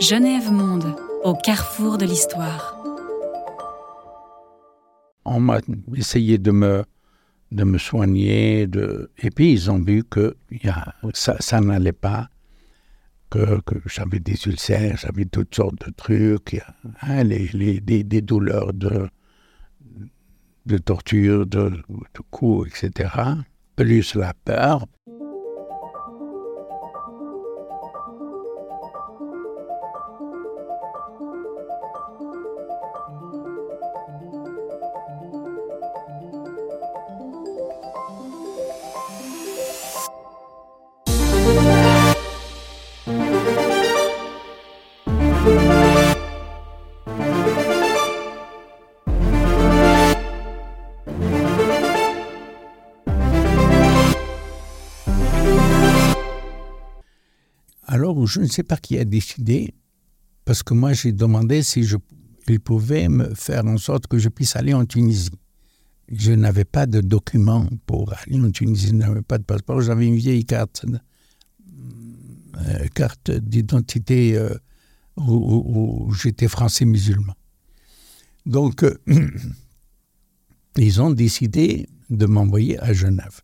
Genève Monde, au carrefour de l'histoire. On m'a essayé de me, de me soigner, de... et puis ils ont vu que y a, ça, ça n'allait pas, que, que j'avais des ulcères, j'avais toutes sortes de trucs, hein, les, les, des, des, douleurs de, de torture, de, de coups, etc. Plus la peur. Je ne sais pas qui a décidé, parce que moi j'ai demandé si je, il pouvait me faire en sorte que je puisse aller en Tunisie. Je n'avais pas de document pour aller en Tunisie, je n'avais pas de passeport, j'avais une vieille carte, euh, carte d'identité euh, où j'étais français musulman. Donc, euh, ils ont décidé de m'envoyer à Genève.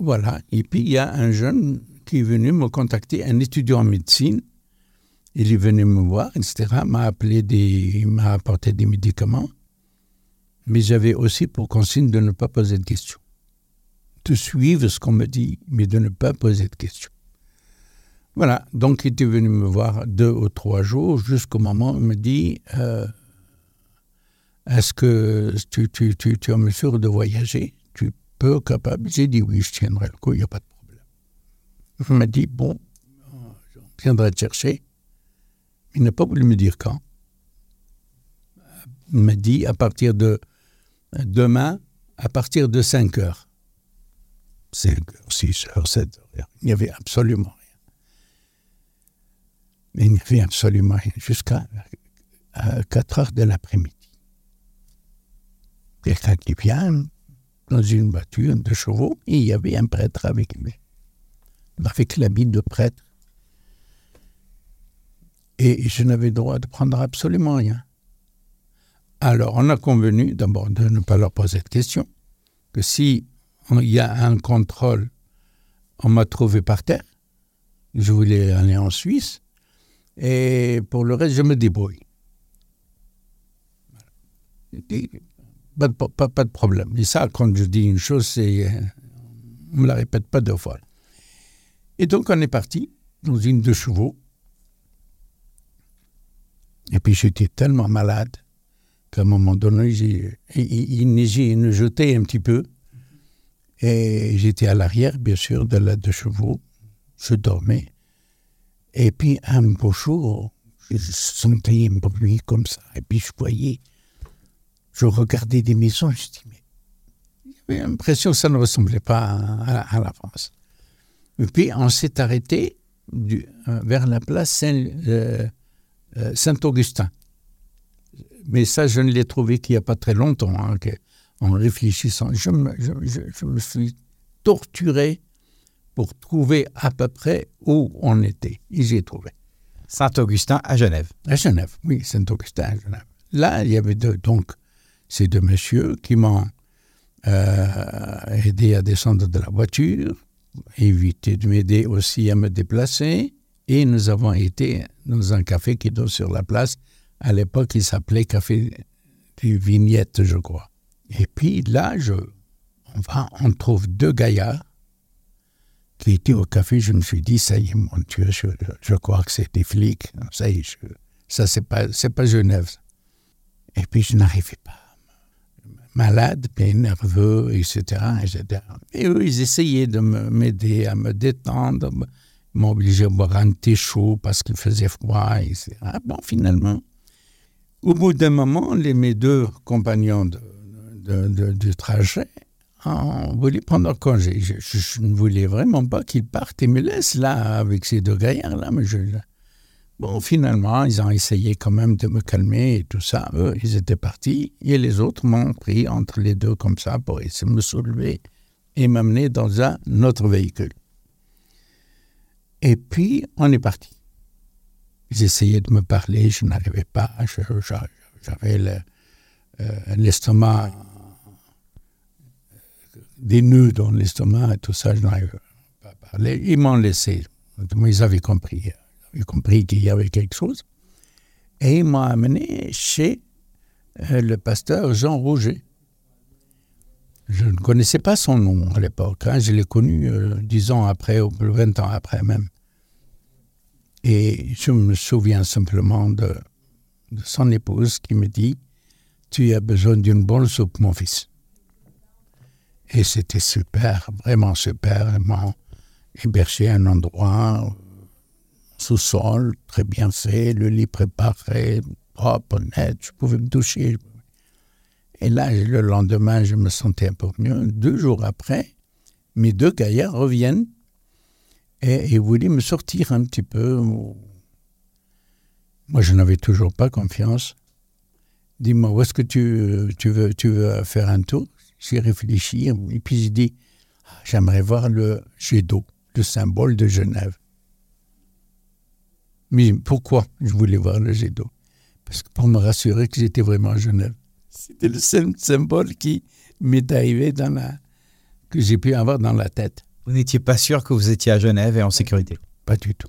Voilà, et puis il y a un jeune qui est venu me contacter, un étudiant en médecine. Il est venu me voir, etc., m'a appelé m'a apporté des médicaments. Mais j'avais aussi pour consigne de ne pas poser de questions. De suivre ce qu'on me dit, mais de ne pas poser de questions. Voilà, donc il était venu me voir deux ou trois jours jusqu'au moment où il me dit euh, Est-ce que tu es en mesure de voyager? Tu peux, capable? J'ai dit oui, je tiendrai le coup, il n'y a pas de problème. Il m'a dit, bon, je viendrai te chercher. Il n'a pas voulu me dire quand. Il m'a dit à partir de demain, à partir de 5 heures. 5 heures, 6 heures, 7 heures. Il n'y avait absolument rien. Mais il n'y avait absolument rien jusqu'à 4 heures de l'après-midi. Quelqu'un qui vient dans une voiture de chevaux et il y avait un prêtre avec lui avec l'habit de prêtre. Et je n'avais droit de prendre absolument rien. Alors, on a convenu d'abord de ne pas leur poser de questions, que si il y a un contrôle, on m'a trouvé par terre, je voulais aller en Suisse, et pour le reste, je me débrouille. Pas de, pas, pas de problème. Et ça, quand je dis une chose, c'est. On ne me la répète pas deux fois. Et donc on est parti dans une de chevaux. Et puis j'étais tellement malade qu'à un moment donné, il, neigeait, il jetait un petit peu. Et j'étais à l'arrière, bien sûr, de la de chevaux. Je dormais. Et puis un beau jour, je sentais un bruit comme ça. Et puis je voyais, je regardais des maisons, je dis, mais j'avais l'impression que ça ne ressemblait pas à la France. Et puis on s'est arrêté du, euh, vers la place Saint-Augustin. Euh, Saint Mais ça, je ne l'ai trouvé qu'il n'y a pas très longtemps, hein, en réfléchissant. Je me, je, je, je me, suis torturé pour trouver à peu près où on était. Et j'ai trouvé. Saint-Augustin à Genève. À Genève, oui, Saint-Augustin à Genève. Là, il y avait deux, donc ces deux messieurs qui m'ont euh, aidé à descendre de la voiture évité de m'aider aussi à me déplacer. Et nous avons été dans un café qui est sur la place. À l'époque, il s'appelait Café des Vignettes, je crois. Et puis là, je, on, va, on trouve deux gaillards qui étaient au café. Je me suis dit, ça y est, mon Dieu, je, je crois que c'est des flics. Ça y est, je, ça, c'est pas, c'est pas Genève. Et puis, je n'arrivais pas malade, bien nerveux, etc., etc. Et eux, ils essayaient de m'aider à me détendre, m'obliger à boire un thé chaud parce qu'il faisait froid, etc. Bon, finalement, au bout d'un moment, les, mes deux compagnons de, du trajet ont voulu prendre congé. Je, je, je, ne voulais vraiment pas qu'ils partent et me laissent là avec ces deux gaillards-là, mais je, Bon, finalement, ils ont essayé quand même de me calmer et tout ça. Eux, ils étaient partis et les autres m'ont pris entre les deux comme ça pour essayer de me soulever et m'amener dans un autre véhicule. Et puis, on est parti. J'essayais de me parler, je n'arrivais pas. J'avais l'estomac, des nœuds dans l'estomac et tout ça, je n'arrivais pas à parler. Ils m'ont laissé. Ils avaient compris. Avaient compris qu'il y avait quelque chose. Et ils m'ont amené chez euh, le pasteur Jean Roger. Je ne connaissais pas son nom à l'époque. Hein. Je l'ai connu euh, dix ans après, ou vingt ans après même. Et je me souviens simplement de, son épouse qui me dit Tu as besoin d'une bonne soupe, mon fils. Et c'était super, vraiment super. Elle m'a hébergé un endroit sous-sol, très bien fait, le lit préparé, propre, net, je pouvais me toucher. Et là, le lendemain, je me sentais un peu mieux. Deux jours après, mes deux gaillards reviennent et ils voulaient me sortir un petit peu. Moi, je n'avais toujours pas confiance. Dis-moi, où est-ce que tu, veux, tu veux faire un tour? J'ai réfléchi et puis j'ai dit, ah, j'aimerais voir le jet d'eau, le symbole de Genève. Mais pourquoi je voulais voir le jet d'eau Parce que pour me rassurer que j'étais vraiment à Genève. C'était le seul symbole qui m'est arrivé dans la... que j'ai pu avoir dans la tête. Vous n'étiez pas sûr que vous étiez à Genève et en sécurité? Pas du tout.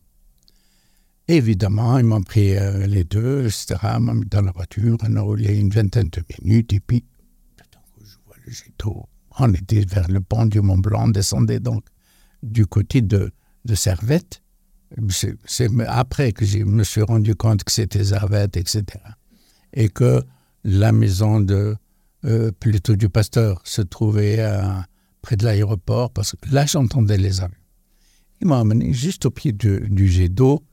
Évidemment, ils m'ont pris euh, les deux, etc., m'ont mis dans la voiture, on a roulé une vingtaine de minutes, et puis, je vois le jet d'eau. On était vers le pont du Mont Blanc, on descendait donc du côté de, de Servette, c'est après que je me suis rendu compte que c'était Zarvette, etc. Et que la maison de euh, plutôt du pasteur se trouvait près de l'aéroport, parce que là j'entendais les avions. Ils m'ont amené juste au pied du, jet d'eau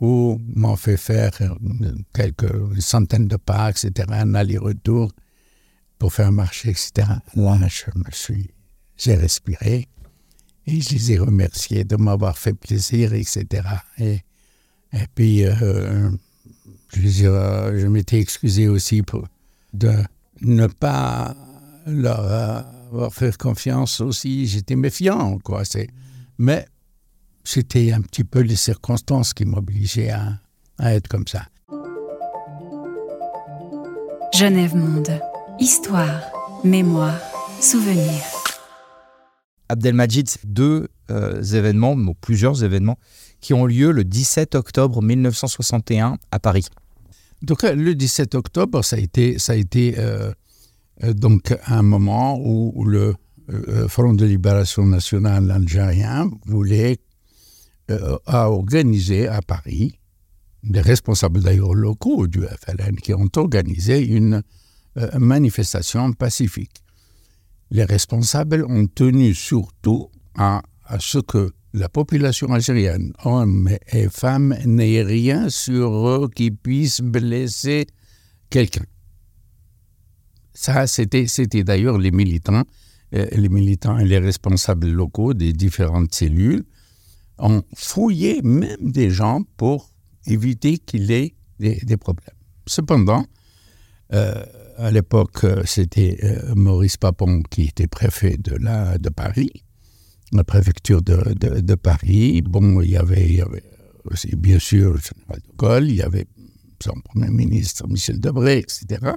où m'ont fait faire quelques centaines de pas, etc., un aller-retour pour faire marcher, etc. Là, je me suis, j'ai respiré et je les ai remerciés de m'avoir fait plaisir, etc. Et, et puis, euh, je, je m'étais excusé aussi pour, de ne pas leur avoir fait confiance aussi. J'étais méfiant, quoi. Mais c'était un petit peu les circonstances qui m'obligeaient à, à être comme ça. Genève Monde. Histoire, mémoire, souvenir. Abdelmajid, deux euh, événements, plusieurs événements, qui ont lieu le 17 octobre 1961 à Paris. Donc euh, le 17 octobre, ça a été, ça a été euh, donc un moment où le Front de libération nationale algérien voulait organiser à Paris, des responsables d'ailleurs locaux du FLN qui ont organisé une manifestation pacifique les responsables ont tenu surtout à, ce que la population algérienne, hommes et femmes, n'ait rien sur eux qui puisse blesser quelqu'un. Ça, c'était, d'ailleurs les militants, euh, les militants et les responsables locaux des différentes cellules ont fouillé même des gens pour éviter qu'il ait des, problèmes. Cependant, euh, à l'époque, euh, c'était euh, Maurice Papon qui était préfet de, la, de Paris, la préfecture de, de, Paris. Bon, il y, avait, il y avait aussi, bien sûr, le général de Gaulle, il y avait son premier ministre Michel Debré, etc.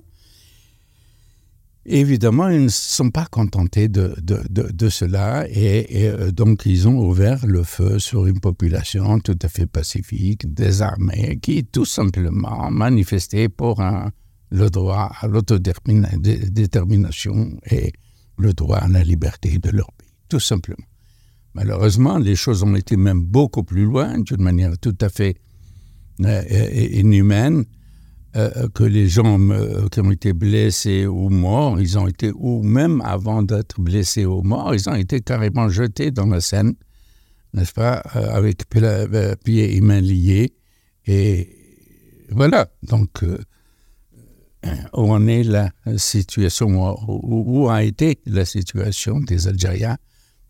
Évidemment, ils ne sont pas contentés de, de, de cela et, euh, donc ils ont ouvert le feu sur une population tout à fait pacifique, désarmée, qui tout simplement manifestait pour un, le droit à l'autodétermination et le droit à la liberté de leur pays, tout simplement. Malheureusement, les choses ont été même beaucoup plus loin, d'une manière tout à fait euh, inhumaine, euh, que les gens euh, qui ont été blessés ou morts, ils ont été, ou même avant d'être blessés ou morts, ils ont été carrément jetés dans la Seine, n'est-ce pas, avec pieds et mains liés. Et voilà, donc où en est la situation, où, a été la situation des Algériens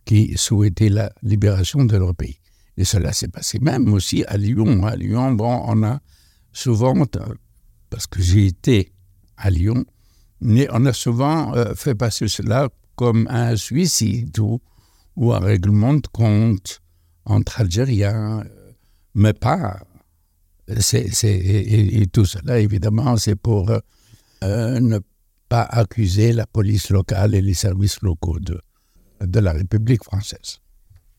qui souhaitaient la libération de leur pays. Et cela s'est passé même aussi à Lyon. À Lyon, bon, on a souvent, parce que j'ai été à Lyon, mais on a souvent euh, fait passer cela comme un suicide ou, un règlement de compte entre Algériens, mais pas. C'est, et, tout cela, évidemment, c'est pour euh, ne pas accuser la police locale et les services locaux de, de la République française.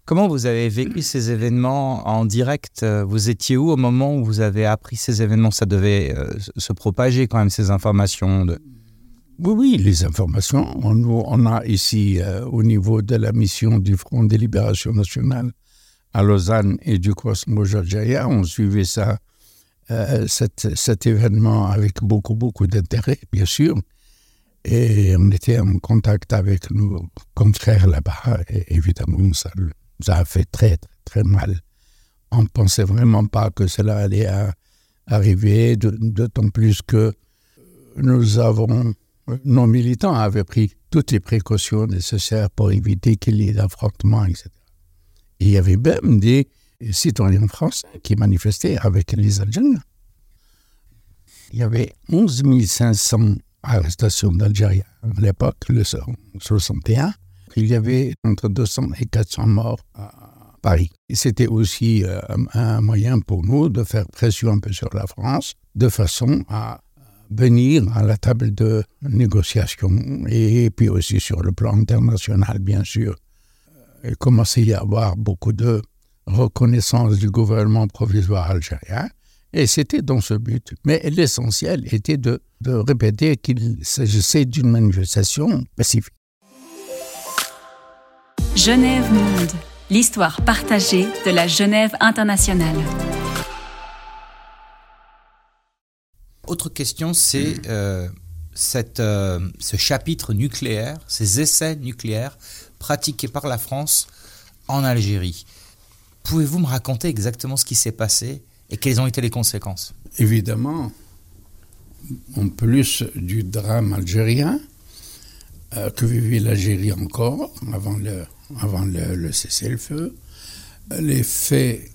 Comment vous avez vécu ces événements en direct? Vous étiez où au moment où vous avez appris ces événements? Ça devait euh, se propager quand même, ces informations de... Oui, oui, les informations. On, on a ici, euh, au niveau de la mission du Front de libération nationale à Lausanne et du Cosmo Georgia, on suivait ça, euh, cet, événement avec beaucoup, beaucoup d'intérêt, bien sûr. Et on était en contact avec nos confrères là-bas. Et évidemment, ça ça a fait très, très, mal. On ne pensait vraiment pas que cela allait arriver, d'autant plus que nous avons, nos militants avaient pris toutes les précautions nécessaires pour éviter qu'il y ait d'affrontements, etc. il y avait même des citoyens français qui manifestaient avec les Algériens. Il y avait 11 500 arrestations d'Algériens à l'époque, le 61 il y avait entre 200 et 400 morts à Paris. C'était aussi euh, un moyen pour nous de faire pression un peu sur la France, de façon à venir à la table de négociation et puis aussi sur le plan international, bien sûr. Il à y avoir beaucoup de reconnaissance du gouvernement provisoire algérien et c'était dans ce but. Mais l'essentiel était de, de répéter qu'il s'agissait d'une manifestation pacifique. Genève Monde, l'histoire partagée de la Genève internationale. Autre question, c'est euh, euh, ce chapitre nucléaire, ces essais nucléaires pratiqués par la France en Algérie. Pouvez-vous me raconter exactement ce qui s'est passé et quelles ont été les conséquences? Évidemment, en plus du drame algérien, euh, que vivait l'Algérie encore avant le, avant le, cessez-le-feu, les faits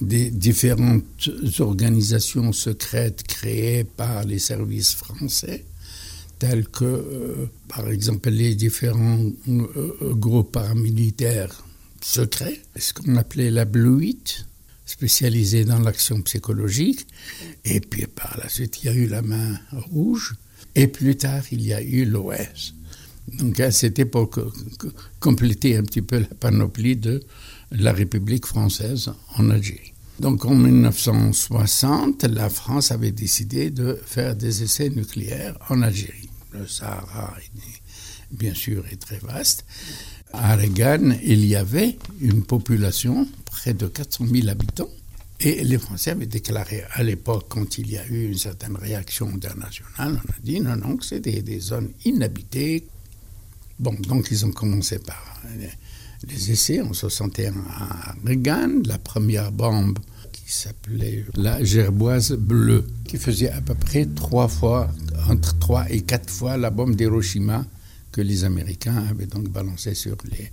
des différentes organisations secrètes créées par les services français, tels que, euh, par exemple, les différents euh, groupes paramilitaires secrets, ce qu'on appelait la Blue spécialisée dans l'action psychologique, et puis par la suite, il y a eu la main rouge, et plus tard, il y a eu l'OS. Donc c'était pour compléter un petit peu la panoplie de la République française en Algérie. Donc en 1960, la France avait décidé de faire des essais nucléaires en Algérie. Le Sahara, bien sûr, est très vaste. À Regan, il y avait une population, près de 400 000 habitants, et les Français avaient déclaré à l'époque, quand il y a eu une certaine réaction internationale, on a dit non, non, que c'était des zones inhabitées, Bon, donc ils ont commencé par les essais en 61 à Regan, la première bombe qui s'appelait la gerboise bleue, qui faisait à peu près trois fois, entre trois et quatre fois la bombe d'Hiroshima que les Américains avaient donc balancée sur les,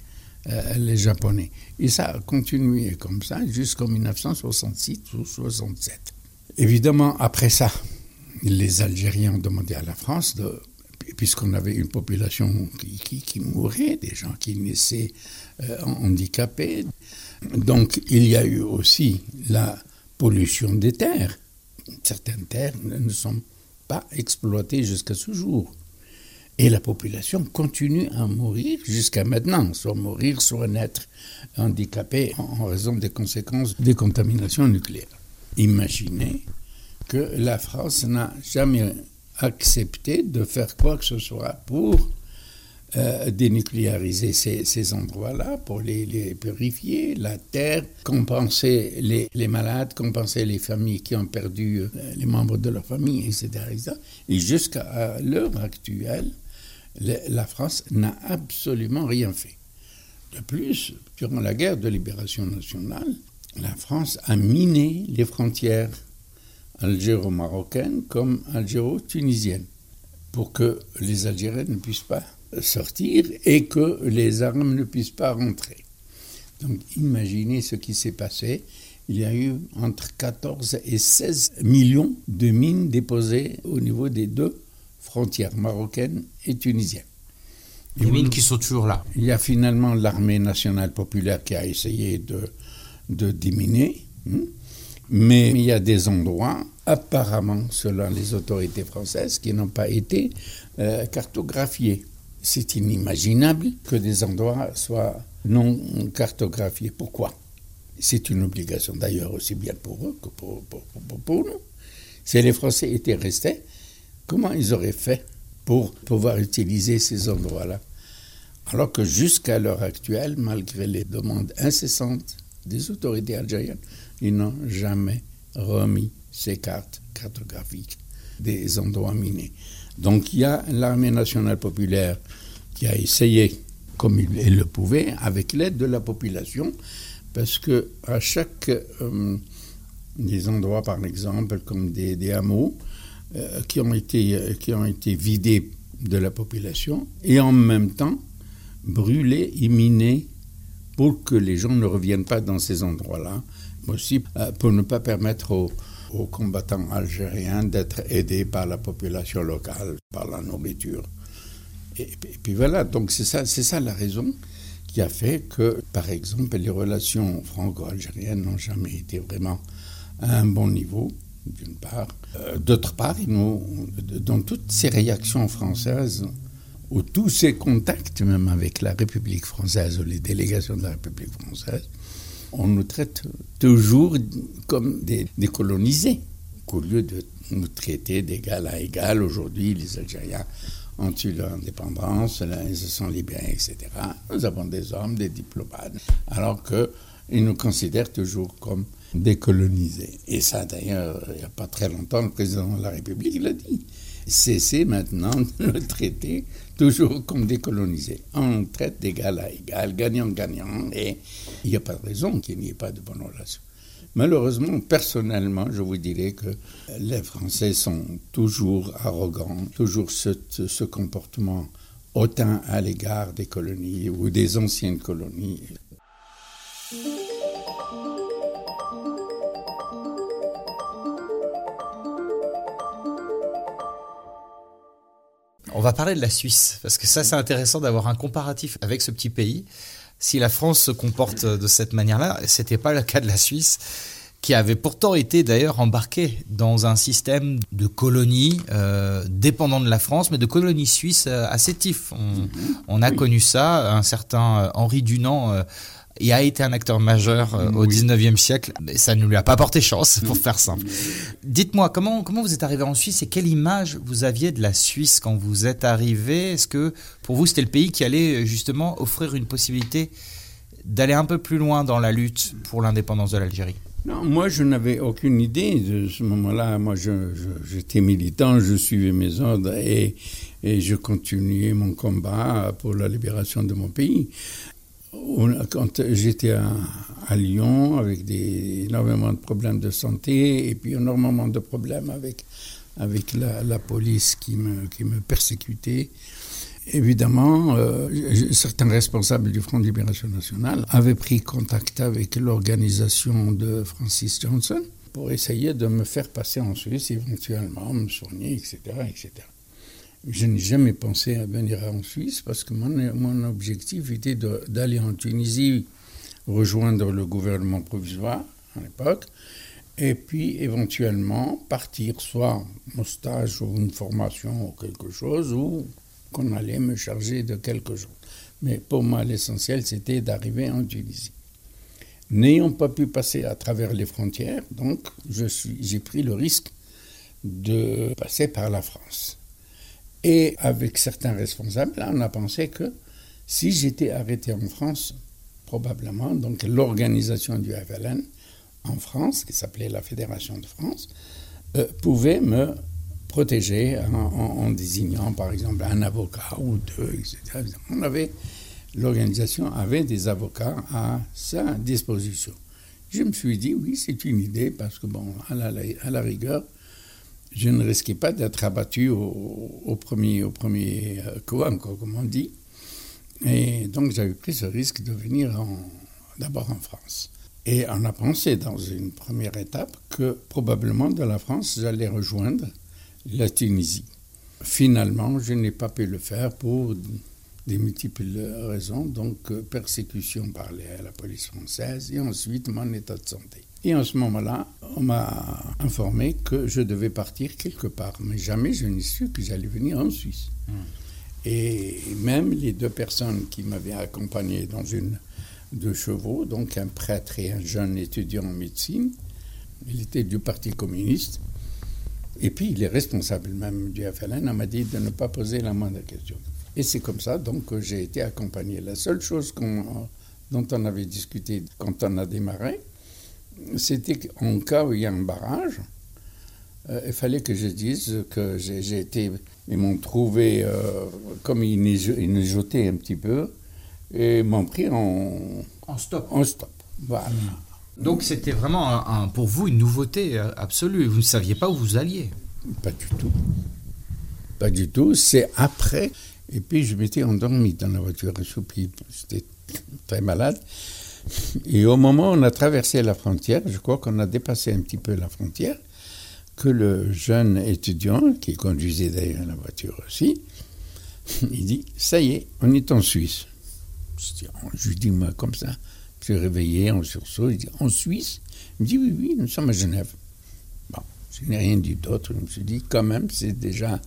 euh, les Japonais. Et ça a continué comme ça jusqu'en 1966 ou 67. Évidemment, après ça, les Algériens ont demandé à la France de puisqu'on avait une population qui, mourait, des gens qui naissaient euh, handicapés. Donc il y a eu aussi la pollution des terres. Certaines terres ne sont pas exploitées jusqu'à ce jour. Et la population continue à mourir jusqu'à maintenant, soit mourir, soit naître handicapé en raison des conséquences des contaminations nucléaires. Imaginez que la France n'a jamais accepter de faire quoi que ce soit pour euh, dénucléariser ces, endroits-là, pour les, purifier, la terre, compenser les, malades, compenser les familles qui ont perdu euh, les membres de leur famille, etc. Et jusqu'à l'heure actuelle, la France n'a absolument rien fait. De plus, durant la guerre de libération nationale, la France a miné les frontières algéro-marocaine comme algéro-tunisienne, pour que les Algériens ne puissent pas sortir et que les armes ne puissent pas rentrer. Donc imaginez ce qui s'est passé. Il y a eu entre 14 et 16 millions de mines déposées au niveau des deux frontières marocaines et tunisiennes. Les mines qui sont toujours là. Il y a finalement l'armée nationale populaire qui a essayé de, de diminuer Hmm? Mais il y a des endroits, apparemment, selon les autorités françaises, qui n'ont pas été euh, cartographiés. C'est inimaginable que des endroits soient non cartographiés. Pourquoi? C'est une obligation d'ailleurs aussi bien pour eux que pour, pour nous. Si les Français étaient restés, comment ils auraient fait pour pouvoir utiliser ces endroits-là? Alors que jusqu'à l'heure actuelle, malgré les demandes incessantes des autorités algériennes, ils n'ont jamais remis ces cartes cartographiques des endroits minés. Donc il y a l'armée nationale populaire qui a essayé, comme il, le pouvait, avec l'aide de la population, parce que à chaque euh, des endroits, par exemple, comme des, hameaux, euh, qui, ont été, qui ont été vidés de la population, et en même temps brûlés et pour que les gens ne reviennent pas dans ces endroits-là, aussi euh, pour ne pas permettre aux, combattants algériens d'être aidés par la population locale, par la nourriture. Et, puis voilà, donc c'est ça, c'est ça la raison qui a fait que, par exemple, les relations franco-algériennes n'ont jamais été vraiment à un bon niveau, d'une part. Euh, d'autre part, nous, dans toutes ces réactions françaises, ou tous ces contacts même avec la République française ou les délégations de la République française, on nous traite toujours comme des, colonisés, qu'au lieu de nous traiter d'égal à égal, aujourd'hui les Algériens ont eu leur indépendance, ils se sont libérés, etc. Nous avons des hommes, des diplomates, alors qu'ils nous considèrent toujours comme décolonisés. Et ça, d'ailleurs, il n'y a pas très longtemps, le président de la République l'a dit. Cessez maintenant de le traiter toujours comme décolonisé. On traite d'égal à égal, gagnant-gagnant, et il n'y a pas de raison qu'il n'y ait pas de bonne relation. Malheureusement, personnellement, je vous dirais que les Français sont toujours arrogants, toujours ce, ce comportement hautain à l'égard des colonies ou des anciennes colonies. On va parler de la Suisse, parce que ça c'est intéressant d'avoir un comparatif avec ce petit pays. Si la France se comporte de cette manière-là, c'était pas le cas de la Suisse qui avait pourtant été d'ailleurs embarquée dans un système de colonies euh, dépendant de la France, mais de colonies suisses euh, assez tifs. On, on, a connu ça, un certain euh, Henri Dunant euh, il a été un acteur majeur euh, au 19e siècle, mais ça ne lui a pas porté chance, pour faire simple. Dites-moi, comment, comment vous êtes arrivé en Suisse et quelle image vous aviez de la Suisse quand vous êtes arrivé? Est-ce que pour vous c'était le pays qui allait justement offrir une possibilité d'aller un peu plus loin dans la lutte pour l'indépendance de l'Algérie? Non, moi, je n'avais aucune idée de ce moment-là. Moi, j'étais militant, je suivais mes ordres et, et je continuais mon combat pour la libération de mon pays quand j'étais à, Lyon avec énormément de problèmes de santé et puis énormément de problèmes avec, avec la, police qui me, qui me persécutait. Évidemment, euh, certains responsables du Front de Libération Nationale avaient pris contact avec l'organisation de Francis Johnson pour essayer de me faire passer en Suisse éventuellement, me soigner, etc. etc. Je n'ai jamais pensé à venir en Suisse parce que mon, mon objectif était d'aller en Tunisie rejoindre le gouvernement provisoire à l'époque et puis éventuellement partir soit en stage ou une formation ou quelque chose ou qu'on allait me charger de quelque chose. Mais pour moi, l'essentiel, c'était d'arriver en Tunisie. N'ayant pas pu passer à travers les frontières, donc j'ai pris le risque de passer par la France. Et avec certains responsables, on a pensé que si j'étais arrêté en France, probablement, donc l'organisation du FLN en France, qui s'appelait la Fédération de France, euh, pouvait me protéger en, désignant par exemple un avocat ou deux, etc. On avait, l'organisation avait des avocats à sa disposition. Je me suis dit, oui, c'est une idée, parce que, bon, à la rigueur, je ne risquais pas d'être abattu au, premier, premier euh, coup, comme on dit. Et donc j'avais pris ce risque de venir d'abord en France. Et on a pensé dans une première étape que probablement de la France, j'allais rejoindre la Tunisie. Finalement, je n'ai pas pu le faire pour des multiples raisons, donc euh, persécution par la police française et ensuite mon état de santé. Et en ce moment-là, on m'a informé que je devais partir quelque part. Mais jamais je n'ai su que j'allais venir en Suisse. Hmm. Et même les deux personnes qui m'avaient accompagné dans une de chevaux, donc un prêtre et un jeune étudiant en médecine, il était du Parti communiste. Et puis, il est responsable même du FLN, m'a dit de ne pas poser la moindre question. Et c'est comme ça donc que j'ai été accompagné. La seule chose dont on avait discuté quand on a démarré, c'était qu'en cas où il y a un barrage, euh, il fallait que je dise que j'ai été. Ils m'ont trouvé, euh, comme ils nous jetaient un petit peu, et m'ont pris en, en stop. En stop. Voilà. Donc c'était vraiment un, pour vous une nouveauté absolue. Vous ne saviez pas où vous alliez. Pas du tout. Pas du tout. C'est après. Et puis je m'étais endormi dans la voiture. J'étais très malade. Et au moment où on a traversé la frontière, je crois qu'on a dépassé un petit peu la frontière, que le jeune étudiant, qui conduisait d'ailleurs la voiture aussi, il dit, ça y est, on est en Suisse. Je lui dis, moi, comme ça, je suis réveillé en sursaut. Il dit En Suisse? Il me dit Oui, oui, nous sommes à Genève. Bon, je n'ai rien dit d'autre. Je me suis dit Quand même, c'est déjà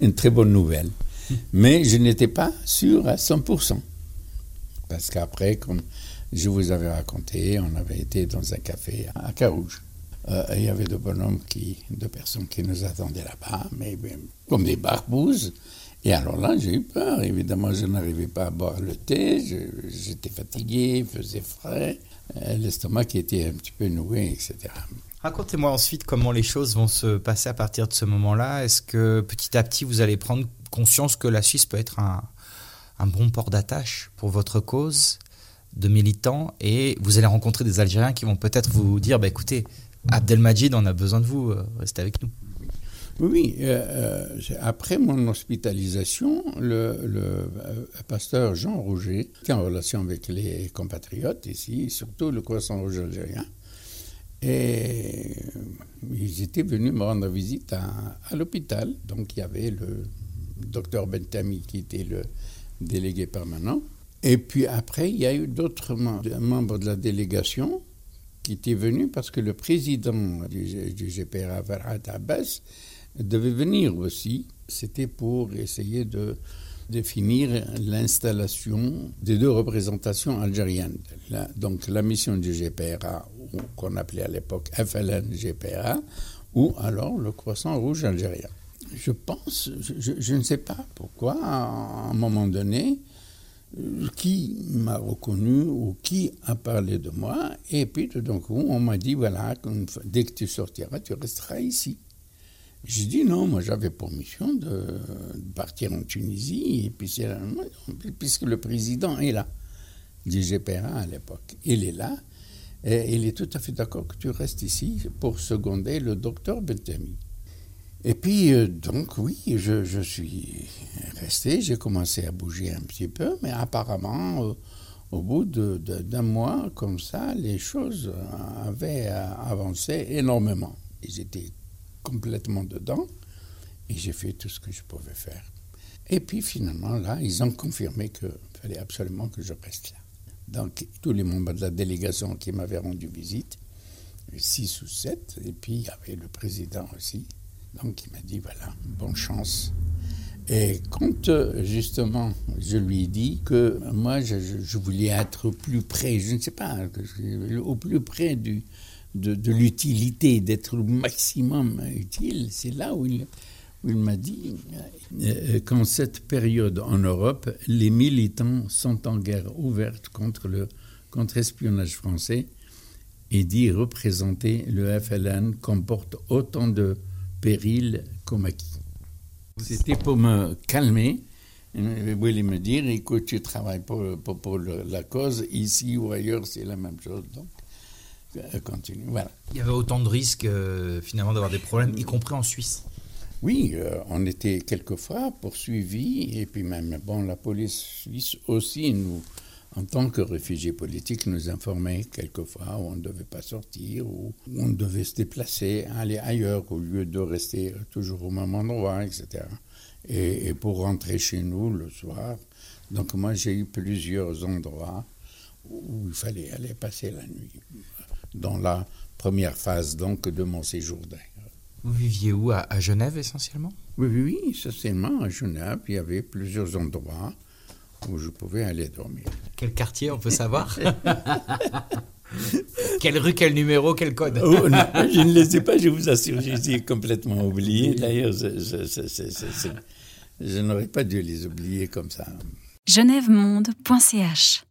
une très bonne nouvelle. Mais je n'étais pas sûr à 100%. Parce qu'après, comme je vous avais raconté, on avait été dans un café à Carouge. Euh, il y avait de bonhommes, qui, de personnes qui nous attendaient là-bas, mais comme des barbouzes. Et alors là, j'ai eu peur. Évidemment, je n'arrivais pas à boire le thé. J'étais fatigué, il faisait frais. Euh, l'estomac était un petit peu noué, etc. Racontez-moi ensuite comment les choses vont se passer à partir de ce moment-là. Est-ce que petit à petit, vous allez prendre conscience que la Suisse peut être un bon port d'attache pour votre cause? De militant et vous allez rencontrer des Algériens qui vont peut-être vous dire bah, écoutez, Abdelmajid, on a besoin de vous, euh, restez avec nous. Oui, euh, euh, après mon hospitalisation, le, pasteur Jean Rouget était en relation avec les compatriotes ici, surtout le Croissant Rouge algérien. Et ils étaient venus me rendre visite à, l'hôpital. Donc il y avait le docteur Bentami qui était le délégué permanent. Et puis après, il y a eu d'autres membres de la délégation qui étaient venus parce que le président du, du GPRA, Farhat Abbas, devait venir aussi. C'était pour essayer de définir l'installation des deux représentations algériennes. donc la mission du GPRA, qu'on appelait à l'époque FLN-GPRA, ou alors le Croissant Rouge algérien. Je pense, je, ne sais pas pourquoi, à un moment donné, qui m'a reconnu ou qui a parlé de moi, et puis tout d'un coup, on m'a dit, voilà, dès que tu sortiras, tu resteras ici. J'ai dit non, moi j'avais pour mission de, partir en Tunisie, et puis puisque le président est là, du GPRA à l'époque, il est là, et il est tout à fait d'accord que tu restes ici pour seconder le docteur Bentami. Et puis, euh, donc, oui, je, je suis resté, j'ai commencé à bouger un petit peu, mais apparemment, euh, au bout d'un mois, comme ça, les choses avaient avancé énormément. Ils étaient complètement dedans et j'ai fait tout ce que je pouvais faire. Et puis finalement, là, ils ont confirmé qu'il fallait absolument que je reste là. Donc tous les membres de la délégation qui m'avaient rendu visite, six ou sept, et puis il y avait le président aussi. Donc il m'a dit, voilà, bonne chance. Et quand justement je lui ai dit que moi je, voulais être plus près, je ne sais pas, au plus près du, de, l'utilité, d'être au maximum utile, c'est là où il, m'a dit euh, qu'en cette période en Europe, les militants sont en guerre ouverte contre le contre-espionnage français et dit représenter le FLN comporte autant de périls qu'au maquis. C'était pour me calmer. Il voulait me dire, écoute, tu travailles pour, pour, la cause, ici ou ailleurs, c'est la même chose. Donc, continue. Voilà. Il y avait autant de risques euh, finalement d'avoir des problèmes, y compris en Suisse. Oui, euh, on était quelquefois poursuivis et puis même bon, la police suisse aussi nous, en tant que réfugiés politiques, nous informait quelquefois où on ne devait pas sortir où on devait se déplacer, aller ailleurs au lieu de rester toujours au même endroit, etc. Et, et pour rentrer chez nous le soir, donc moi j'ai eu plusieurs endroits où il fallait aller passer la nuit. dans la première phase donc de mon séjour d'ailleurs. Vous viviez où? À, Genève essentiellement? Oui, oui, oui, essentiellement à Genève. Il y avait plusieurs endroits où je pouvais aller dormir. Quel quartier, on peut savoir? Quelle rue, quel numéro, quel code? Oh, Je ne les ai pas, je vous assure, je les ai complètement oubliés. D'ailleurs, je, je n'aurais pas dû les oublier comme ça. genèvemonde.ch